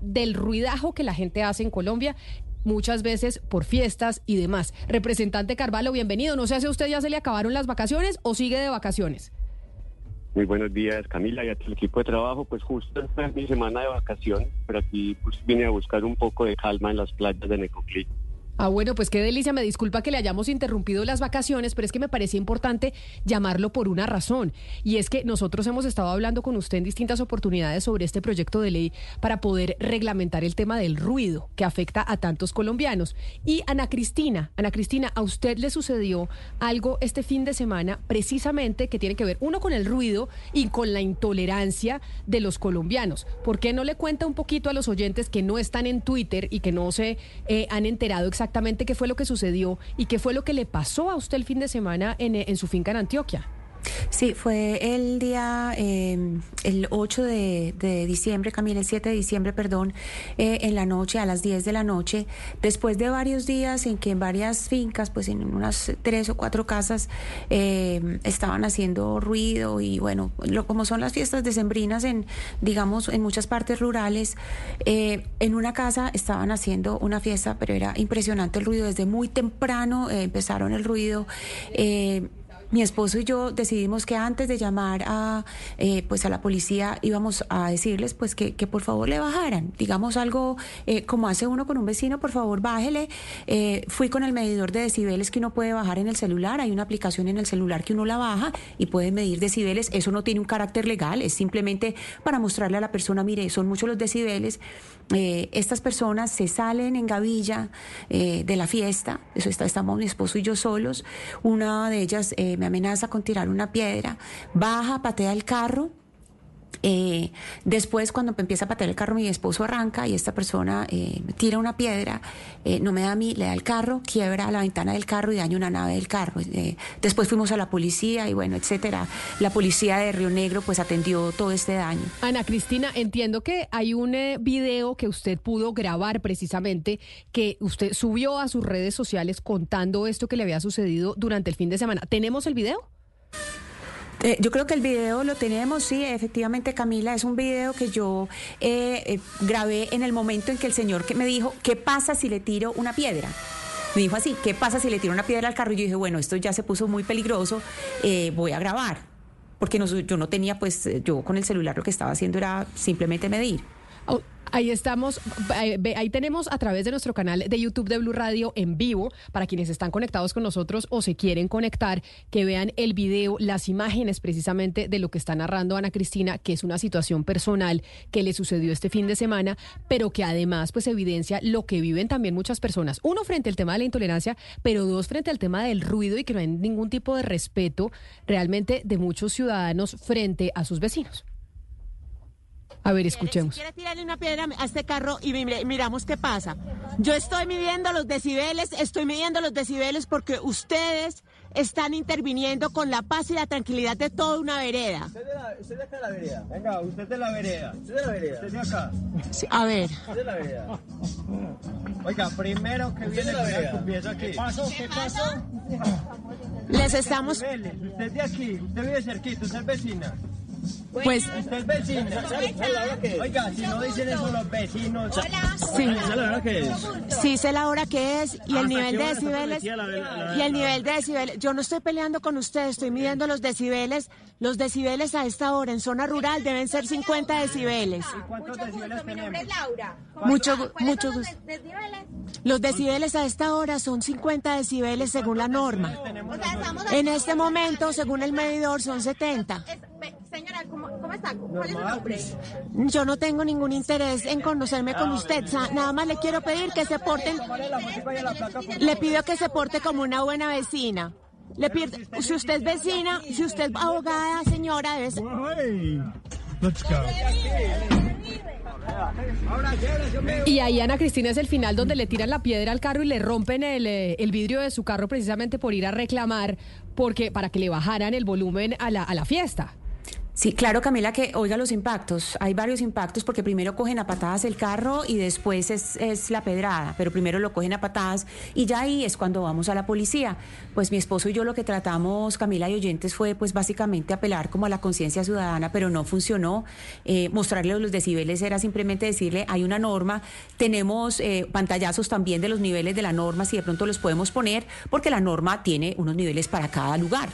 del ruidajo que la gente hace en Colombia muchas veces por fiestas y demás. Representante Carvalho, bienvenido. No sé si a usted ya se le acabaron las vacaciones o sigue de vacaciones. Muy buenos días, Camila, y a tu equipo de trabajo. Pues justo esta es mi semana de vacaciones, pero aquí pues, vine a buscar un poco de calma en las playas de Necoclí. Ah, bueno, pues qué delicia. Me disculpa que le hayamos interrumpido las vacaciones, pero es que me parecía importante llamarlo por una razón. Y es que nosotros hemos estado hablando con usted en distintas oportunidades sobre este proyecto de ley para poder reglamentar el tema del ruido que afecta a tantos colombianos. Y Ana Cristina, Ana Cristina, a usted le sucedió algo este fin de semana precisamente que tiene que ver, uno, con el ruido y con la intolerancia de los colombianos. ¿Por qué no le cuenta un poquito a los oyentes que no están en Twitter y que no se eh, han enterado exactamente? Exactamente qué fue lo que sucedió y qué fue lo que le pasó a usted el fin de semana en, en su finca en Antioquia. Sí, fue el día, em, el 8 de, diciembre, Camila, el 7 de diciembre, perdón, eh, en la noche, a las 10 de la noche, después de varios días en que en varias fincas, pues en unas tres o cuatro casas, em, estaban haciendo ruido y bueno, lo, como son las fiestas decembrinas en, digamos, en muchas partes rurales, eh, en una casa estaban haciendo una fiesta, pero era impresionante el ruido, desde muy temprano eh, empezaron el ruido mi esposo y yo decidimos que antes de llamar a eh, pues a la policía íbamos a decirles pues que, por favor le bajaran. Digamos algo eh, como hace uno con un vecino por favor bájele. Eh, fui con el medidor de decibeles que uno puede bajar en el celular. Hay una aplicación en el celular que uno la baja y puede medir decibeles. Eso no tiene un carácter legal es simplemente para mostrarle a la persona mire son muchos los decibeles estas personas se salen en gavilla de la fiesta. Eso está estamos mi esposo y yo solos. Una de ellas me amenaza con tirar una piedra, baja, patea el carro eh, después, cuando empieza a patear el carro, mi esposo arranca y esta persona eh, tira una piedra, eh, no me da a mí, le da el carro, quiebra la ventana del carro y daña una nave del carro. después fuimos a la policía y bueno, etcétera. La policía de Río Negro pues atendió todo este daño. Ana Cristina, entiendo que hay un video que usted pudo grabar precisamente que usted subió a sus redes sociales contando esto que le había sucedido durante el fin de semana. ¿Tenemos el video? Eh, yo creo que el video lo tenemos, sí, efectivamente, Camila, es un video que yo eh, eh, grabé en el momento en que el señor me dijo, ¿qué pasa si le tiro una piedra? Me dijo así, ¿qué pasa si le tiro una piedra al carro? Y yo dije, bueno, esto ya se puso muy peligroso, voy a grabar. Porque yo no tenía, pues, yo con el celular lo que estaba haciendo era simplemente medir. Ahí estamos, ahí tenemos a través de nuestro canal de YouTube de Blue Radio en vivo, para quienes están conectados con nosotros o se quieren conectar, que vean el video, las imágenes precisamente de lo que está narrando Ana Cristina, que es una situación personal que le sucedió este fin de semana, pero que además pues evidencia lo que viven también muchas personas. Uno frente al tema de la intolerancia, pero dos frente al tema del ruido y que no hay ningún tipo de respeto realmente de muchos ciudadanos frente a sus vecinos. A ver, escuchemos. Si quiere tirarle una piedra a este carro y miramos qué pasa. Yo estoy midiendo los decibeles, estoy midiendo los decibeles porque ustedes están interviniendo con la paz y la tranquilidad de toda una vereda. Usted de, la, usted de acá de la vereda. Venga, usted de la vereda. Usted de la vereda. Usted de acá. a ver. Usted de la vereda. Oiga, primero que viene la vereda. aquí. ¿Qué pasó? ¿Qué pasó? Les estamos... Usted de aquí, usted vive cerquito, usted es vecina. Pues. Usted es vecino. Oiga, si no dicen eso los vecinos. Hola. Sí. ¿Sabe la hora que es? Sí, sé la hora que es y el nivel de decibeles. Y el nivel de decibeles. Yo no estoy peleando con usted, estoy midiendo los decibeles. Los decibeles a esta hora en zona rural deben ser 50 decibeles. ¿Y cuántos decibeles tenemos? Mi nombre es Laura. Mucho, mucho gusto. Los decibeles a esta hora son 50 decibeles según la norma. En este momento, según el medidor, son 70. Señora, ¿cómo, está? ¿Cuál es su nombre? Yo no tengo ningún interés en conocerme con usted. nada más le quiero pedir que se porten. Le pido que se porte como una buena vecina. Le pido, si usted es vecina, si usted es abogada, señora, debe Let's go. Y ahí Ana Cristina es el final donde le tiran la piedra al carro y le rompen el, eh, el vidrio de su carro precisamente por ir a reclamar porque para que le bajaran el volumen a la, a la fiesta. Sí, claro, Camila, que oiga los impactos. Hay varios impactos porque primero cogen a patadas el carro y después es, es, la pedrada, pero primero lo cogen a patadas y ya ahí es cuando vamos a la policía. Pues mi esposo y yo lo que tratamos, Camila y oyentes, fue pues básicamente apelar como a la conciencia ciudadana, pero no funcionó. Eh, mostrarle los decibeles era simplemente decirle, hay una norma, tenemos eh, pantallazos también de los niveles de la norma, si de pronto los podemos poner, porque la norma tiene unos niveles para cada lugar.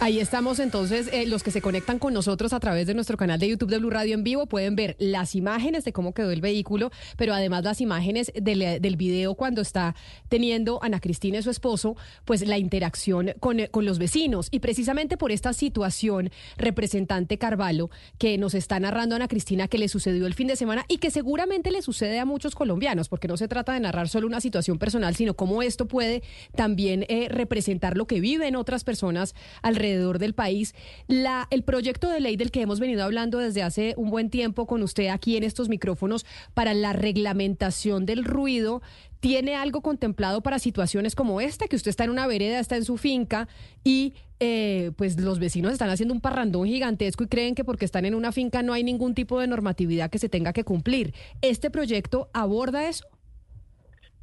Ahí estamos entonces, eh, los que se conectan con nosotros a través de nuestro canal de YouTube de Blue Radio en vivo pueden ver las imágenes de cómo quedó el vehículo, pero además las imágenes del, del video cuando está teniendo Ana Cristina y su esposo, pues la interacción con, con los vecinos. Y precisamente por esta situación, representante Carvalho, que nos está narrando Ana Cristina que le sucedió el fin de semana y que seguramente le sucede a muchos colombianos, porque no se trata de narrar solo una situación personal, sino cómo esto puede también eh, representar lo que viven otras personas alrededor alrededor del país. La, el proyecto de ley del que hemos venido hablando desde hace un buen tiempo con usted aquí en estos micrófonos para la reglamentación del ruido ¿Tiene algo contemplado para situaciones como esta? Que usted está en una vereda, está en su finca y eh, pues los vecinos están haciendo un parrandón gigantesco y creen que porque están en una finca no hay ningún tipo de normatividad que se tenga que cumplir. ¿Este proyecto aborda eso?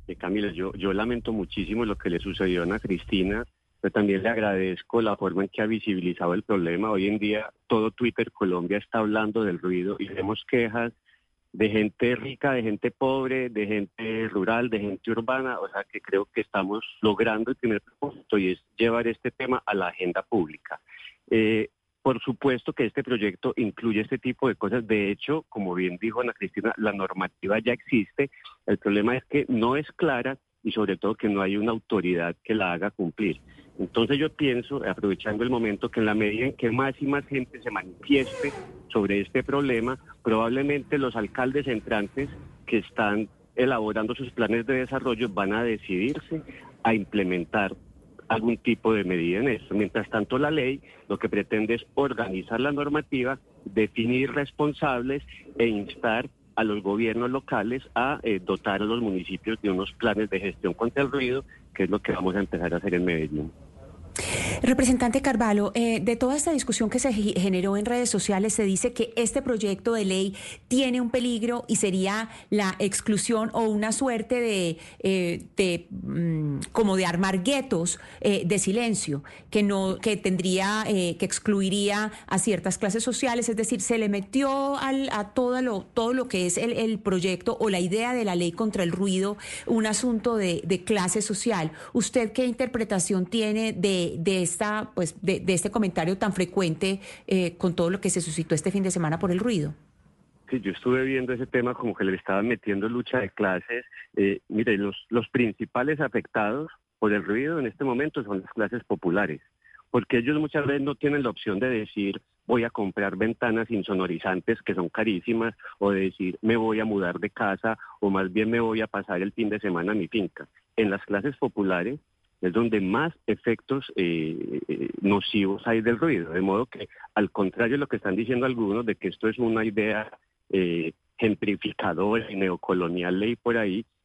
Eh, Camila, yo, yo lamento muchísimo lo que le sucedió a Ana Cristina pero también le agradezco la forma en que ha visibilizado el problema. Hoy en día todo Twitter Colombia está hablando del ruido y vemos quejas de gente rica, de gente pobre, de gente rural, de gente urbana, o sea que creo que estamos logrando el primer propósito y es llevar este tema a la agenda pública. Eh, por supuesto que este proyecto incluye este tipo de cosas. De hecho, como bien dijo Ana Cristina, la normativa ya existe. El problema es que no es clara y sobre todo que no hay una autoridad que la haga cumplir. Entonces yo pienso, aprovechando el momento, que en la medida en que más y más gente se manifieste sobre este problema, probablemente los alcaldes entrantes que están elaborando sus planes de desarrollo van a decidirse a implementar algún tipo de medida en esto. Mientras tanto, la ley lo que pretende es organizar la normativa, definir responsables e instar a los gobiernos locales a eh, dotar a los municipios de unos planes de gestión contra el ruido, que es lo que vamos a empezar a hacer en Medellín. Representante Carvalho, eh, de toda esta discusión que se generó en redes sociales, se dice que este proyecto de ley tiene un peligro y sería la exclusión o una suerte de, eh, mm, como de armar guetos eh, de silencio, que no, que tendría, que excluiría a ciertas clases sociales, es decir, se le metió al, a todo lo, todo lo que es el, proyecto o la idea de la ley contra el ruido, un asunto de, de clase social. ¿Usted qué interpretación tiene de, de esta, pues, de, este comentario tan frecuente eh, con todo lo que se suscitó este fin de semana por el ruido? Sí, yo estuve viendo ese tema como que le estaban metiendo lucha de clases. Eh, mire, los, los principales afectados por el ruido en este momento son las clases populares, porque ellos muchas veces no tienen la opción de decir voy a comprar ventanas insonorizantes que son carísimas o de decir me voy a mudar de casa o más bien me voy a pasar el fin de semana a mi finca. En las clases populares es donde más efectos eh, eh, nocivos hay del ruido. De modo que, al contrario de lo que están diciendo algunos, de que esto es una idea eh, gentrificadora y neocolonial ley por ahí,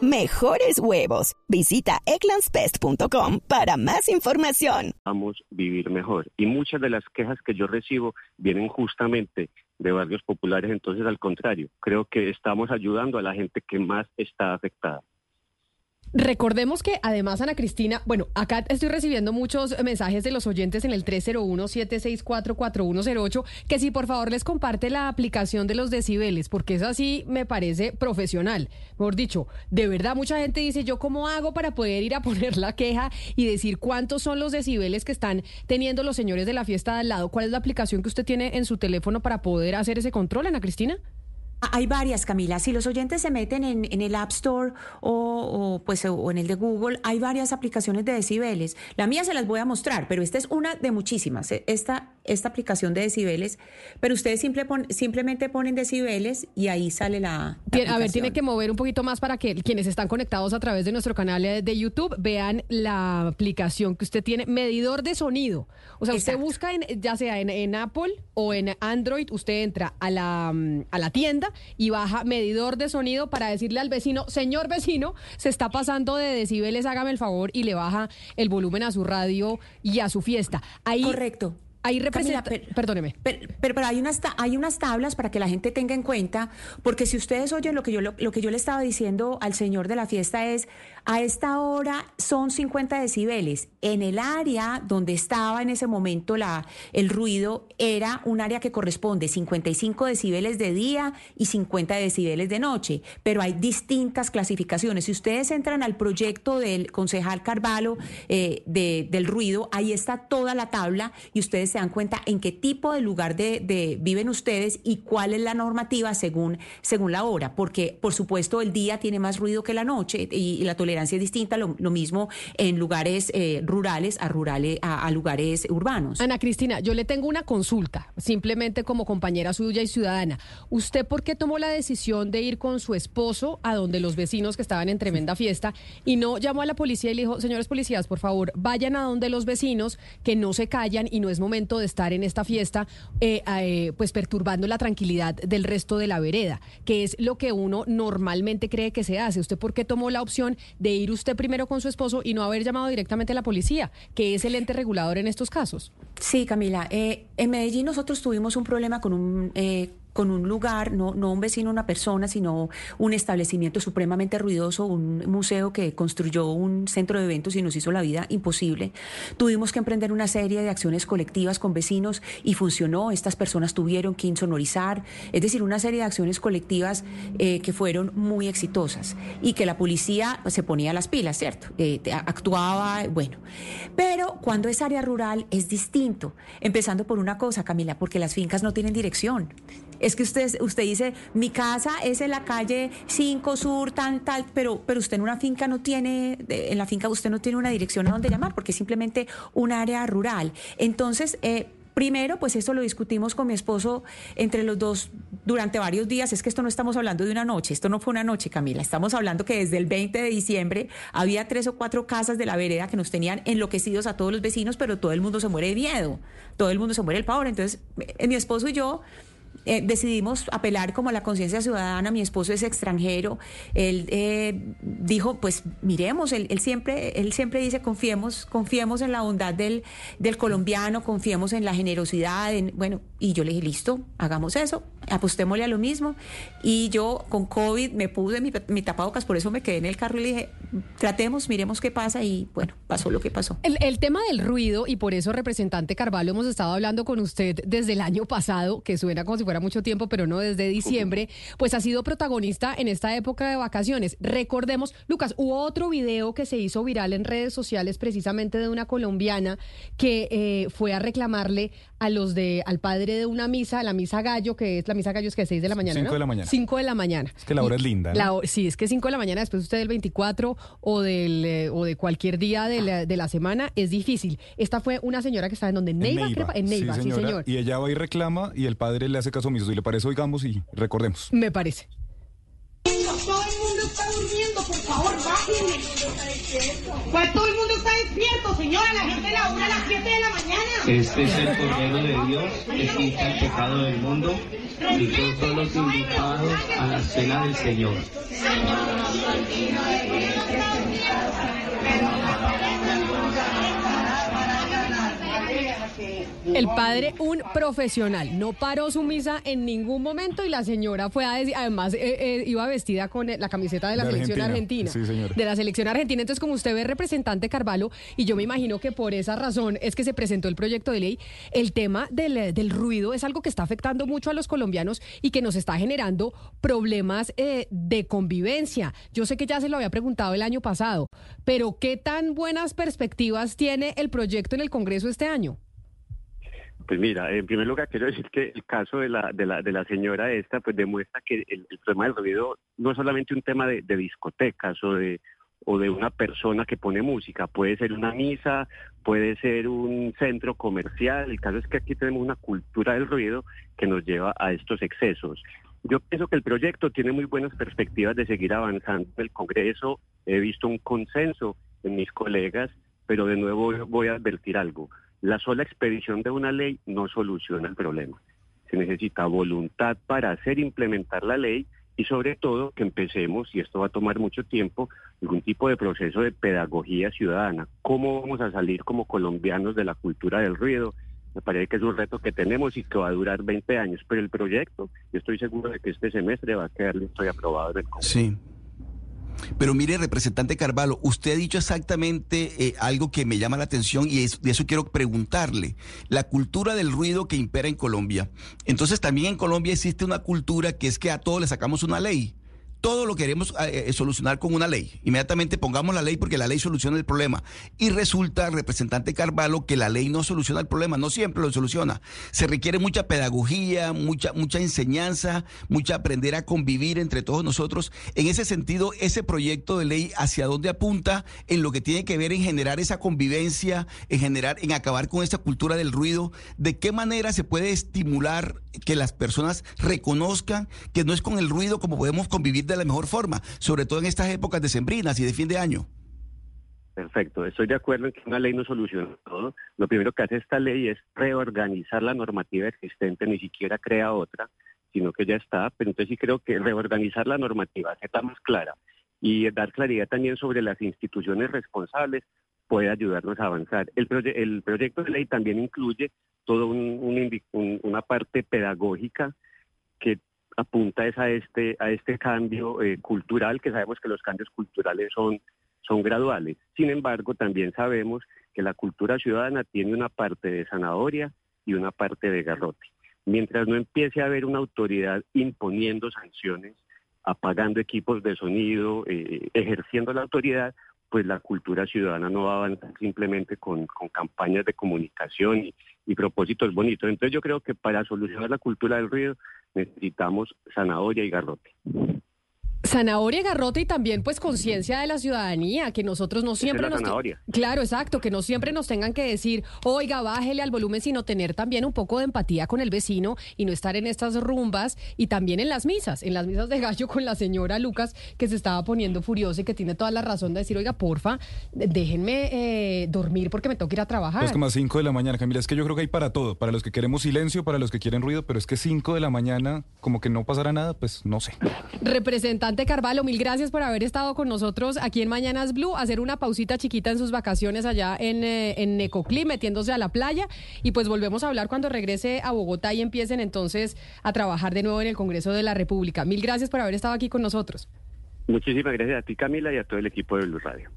mejores huevos. Visita eclanspest.com para más información. Vamos a vivir mejor. Y muchas de las quejas que yo recibo vienen justamente de barrios populares, entonces al contrario, creo que estamos ayudando a la gente que más está afectada. Recordemos que además, Ana Cristina, bueno, acá estoy recibiendo muchos mensajes de los oyentes en el 301-764-4108, que si por favor les comparte la aplicación de los decibeles, porque eso así me parece profesional. Mejor dicho, de verdad mucha gente dice, ¿yo cómo hago para poder ir a poner la queja y decir cuántos son los decibeles que están teniendo los señores de la fiesta de al lado? ¿Cuál es la aplicación que usted tiene en su teléfono para poder hacer ese control, Ana Cristina? Hay varias, Camila. Si los oyentes se meten en, en el App Store o, o, pues, o en el de Google, hay varias aplicaciones de decibeles. La mía se las voy a mostrar, pero esta es una de muchísimas, eh, esta, esta aplicación de decibeles. Pero ustedes simple pon- simplemente ponen decibeles y ahí sale la. A ver, tiene que mover un poquito más para que quienes están conectados a través de nuestro canal de YouTube vean la aplicación que usted tiene, medidor de sonido. O sea, usted busca en, ya sea en, en Apple o en Android, usted entra a la, mm, a la tienda y baja medidor de sonido para decirle al vecino, señor vecino, se está pasando de decibeles, hágame el favor y le baja el volumen a su radio y a su fiesta. Ahí, Correcto. Ahí Camila, perdóneme. Pero, pero, pero hay, unas hay unas tablas para que la gente tenga en cuenta, porque si ustedes oyen lo que yo, lo, lo que yo le estaba diciendo al señor de la fiesta es, a esta hora son 50 decibeles. En el área donde estaba en ese momento la, el ruido era un área que corresponde 55 decibeles de día y 50 decibeles de noche, pero hay distintas clasificaciones. Si ustedes entran al proyecto del concejal Carvalho eh, de- del ruido, ahí está toda la tabla y ustedes se dan cuenta en qué tipo de lugar de, viven ustedes y cuál es la normativa según, según la hora, porque por supuesto el día tiene más ruido que la noche y, y la tolerancia es distinta, lo, mismo en lugares eh, rurales a, rurales a, a lugares urbanos. Ana Cristina, yo le tengo una consulta, simplemente como compañera suya y ciudadana. ¿Usted por qué tomó la decisión de ir con su esposo a donde los vecinos que estaban en tremenda fiesta y no llamó a la policía y le dijo, señores policías, por favor, vayan a donde los vecinos que no se callan y no es momento de estar en esta fiesta, eh, eh, pues perturbando la tranquilidad del resto de la vereda, que es lo que uno normalmente cree que se hace? ¿Usted por qué tomó la opción de ir usted primero con su esposo y no haber llamado directamente a la policía, que es el ente regulador en estos casos? Sí, Camila. Eh, en Medellín nosotros tuvimos un problema con un, eh, con un lugar, no, no un vecino, una persona, sino un establecimiento supremamente ruidoso, un museo que construyó un centro de eventos y nos hizo la vida imposible. Tuvimos que emprender una serie de acciones colectivas con vecinos y funcionó. Estas personas tuvieron que insonorizar, es decir, una serie de acciones colectivas eh, que fueron muy exitosas y que la policía se ponía las pilas, ¿cierto? Eh, actuaba, bueno. Pero cuando es área rural es distinto, empezando por una cosa, Camila, porque las fincas no tienen dirección. Es que usted, usted dice, mi casa es en la calle 5 Sur, tal, tal, pero, pero usted en una finca no tiene, en la finca usted no tiene una dirección a donde llamar, porque es simplemente un área rural. Entonces, eh, Primero, pues esto lo discutimos con mi esposo entre los dos durante varios días. Es que esto no estamos hablando de una noche, esto no fue una noche, Camila. Estamos hablando que desde el 20 de diciembre había tres o cuatro casas de la vereda que nos tenían enloquecidos a todos los vecinos, pero todo el mundo se muere de miedo, todo el mundo se muere del pavor. Entonces, mi esposo y yo eh, decidimos apelar como a la conciencia ciudadana. Mi esposo es extranjero. Él eh, dijo, pues miremos. Él, siempre, él siempre dice, confiemos, confiemos en la bondad del, del colombiano, confiemos en la generosidad. En, bueno, y yo le dije, listo, hagamos eso, apostémosle a lo mismo. Y yo con COVID me puse mi, mi tapabocas, por eso me quedé en el carro y le dije, tratemos, miremos qué pasa. Y bueno, pasó lo que pasó. El, el tema del ruido, y por eso, representante Carvalho, hemos estado hablando con usted desde el año pasado, que suena como si fuera mucho tiempo, pero no desde diciembre, pues ha sido protagonista en esta época de vacaciones. Recordemos, Lucas, hubo otro video que se hizo viral en redes sociales precisamente de una colombiana que eh, fue a reclamarle a los de, al padre de una misa, la misa gallo, que es la misa gallo es que es 6 de la mañana. Cinco ¿no? de la mañana. 5 de la mañana. Es que la hora es linda, ¿no? La sí, es que 5 de la mañana, después usted del 24 o del eh, o de cualquier día de la, de la semana, es difícil. Esta fue una señora que estaba en donde, en Neiva, creo- en Neiva, sí, señora. señor. Y ella va y reclama y el padre le hace caso omiso. Si le parece, oigamos y recordemos. Me parece. Todo el mundo está durmiendo, por favor, bájenle. Pues todo el mundo está despierto, señora. La gente labura a las 7 de la mañana. Este es el Cordero de Dios que quita el pecado del mundo y todos son los invitados a la cena del Señor. El padre, un profesional, no paró su misa en ningún momento y la señora fue a decir, además eh, eh, iba vestida con eh, la camiseta de la De selección Argentina. argentina, Sí, de la selección argentina. Entonces, como usted ve, representante Carvalho, y yo me imagino que por esa razón es que se presentó el proyecto de ley, el tema del, eh, del ruido es algo que está afectando mucho a los colombianos y que nos está generando problemas eh, de convivencia. Yo sé que ya se lo había preguntado el año pasado, pero ¿qué tan buenas perspectivas tiene el proyecto en el Congreso este año? Pues mira, en primer lugar quiero decir que el caso de la, de la, de la señora esta pues demuestra que el, el problema del ruido no es solamente un tema de, de discotecas o de, o de una persona que pone música, puede ser una misa, puede ser un centro comercial, el caso es que aquí tenemos una cultura del ruido que nos lleva a estos excesos. Yo pienso que el proyecto tiene muy buenas perspectivas de seguir avanzando. En el Congreso he visto un consenso en mis colegas, pero de nuevo voy a advertir algo. La sola expedición de una ley no soluciona el problema. Se necesita voluntad para hacer implementar la ley y sobre todo que empecemos, y esto va a tomar mucho tiempo, algún tipo de proceso de pedagogía ciudadana. ¿Cómo vamos a salir como colombianos de la cultura del ruido? Me parece que es un reto que tenemos y que va a durar 20 años, pero el proyecto, yo estoy seguro de que este semestre va a quedar listo y aprobado en el Congreso. Sí. Pero mire, representante Carvalho, usted ha dicho exactamente eh, algo que me llama la atención y de eso quiero preguntarle. La cultura del ruido que impera en Colombia. Entonces también en Colombia existe una cultura que es que a todos le sacamos una ley todo lo queremos eh, eh, solucionar con una ley. Inmediatamente pongamos la ley porque la ley soluciona el problema. Y resulta, representante Carvalho, que la ley no soluciona el problema, no siempre lo soluciona. Se requiere mucha pedagogía, mucha, mucha enseñanza, mucha aprender a convivir entre todos nosotros. En ese sentido, ese proyecto de ley, ¿hacia dónde apunta en lo que tiene que ver en generar esa convivencia, en generar, en acabar con esa cultura del ruido? ¿De qué manera se puede estimular que las personas reconozcan que no es con el ruido como podemos convivir de la mejor forma, sobre todo en estas épocas decembrinas y de fin de año. Perfecto, estoy de acuerdo en que una ley no soluciona todo. Lo primero que hace esta ley es reorganizar la normativa existente, ni siquiera crea otra, sino que ya está. Pero entonces sí creo que reorganizar la normativa, hacerla más clara y dar claridad también sobre las instituciones responsables puede ayudarnos a avanzar. El, el proyecto de ley también incluye toda un, una parte pedagógica que apunta es a este, este cambio eh, cultural, que sabemos que los cambios culturales son, son graduales. Sin embargo, también sabemos que la cultura ciudadana tiene una parte de zanahoria y una parte de garrote. Mientras no empiece a haber una autoridad imponiendo sanciones, apagando equipos de sonido, eh, ejerciendo la autoridad, pues la cultura ciudadana no va a avanzar simplemente con, campañas de comunicación y, y, propósitos bonitos. Entonces yo creo que para solucionar la cultura del ruido necesitamos zanahoria y garrote. Zanahoria, garrote y también pues conciencia de la ciudadanía, que nosotros no siempre nos... Zanahoria. Claro, exacto, que no siempre nos tengan que decir, oiga, bájele al volumen, sino tener también un poco de empatía con el vecino y no estar en estas rumbas y también en las misas, en las misas de gallo con la señora Lucas que se estaba poniendo furiosa y que tiene toda la razón de decir, oiga, porfa, déjenme eh, dormir porque me tengo que ir a trabajar. Es como a 5 de la mañana, Camila, es que yo creo que hay para todo, para los que queremos silencio, para los que quieren ruido, pero es que 5 de la mañana, como que no pasará nada, pues no sé. Representante Carvalho, mil gracias por haber estado con nosotros aquí en Mañanas Blue, hacer una pausita chiquita en sus vacaciones allá en, eh, en Necoclí, metiéndose a la playa y pues volvemos a hablar cuando regrese a Bogotá y empiecen entonces a trabajar de nuevo en el Congreso de la República. Mil gracias por haber estado aquí con nosotros. Muchísimas gracias a ti, Camila, y a todo el equipo de Blue Radio.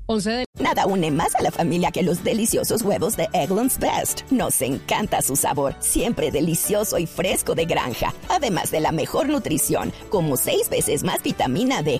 Nada une más a la familia que los deliciosos huevos de Eggland's Best. Nos encanta su sabor, siempre delicioso y fresco de granja. Además de la mejor nutrición, como 6 veces más vitamina D,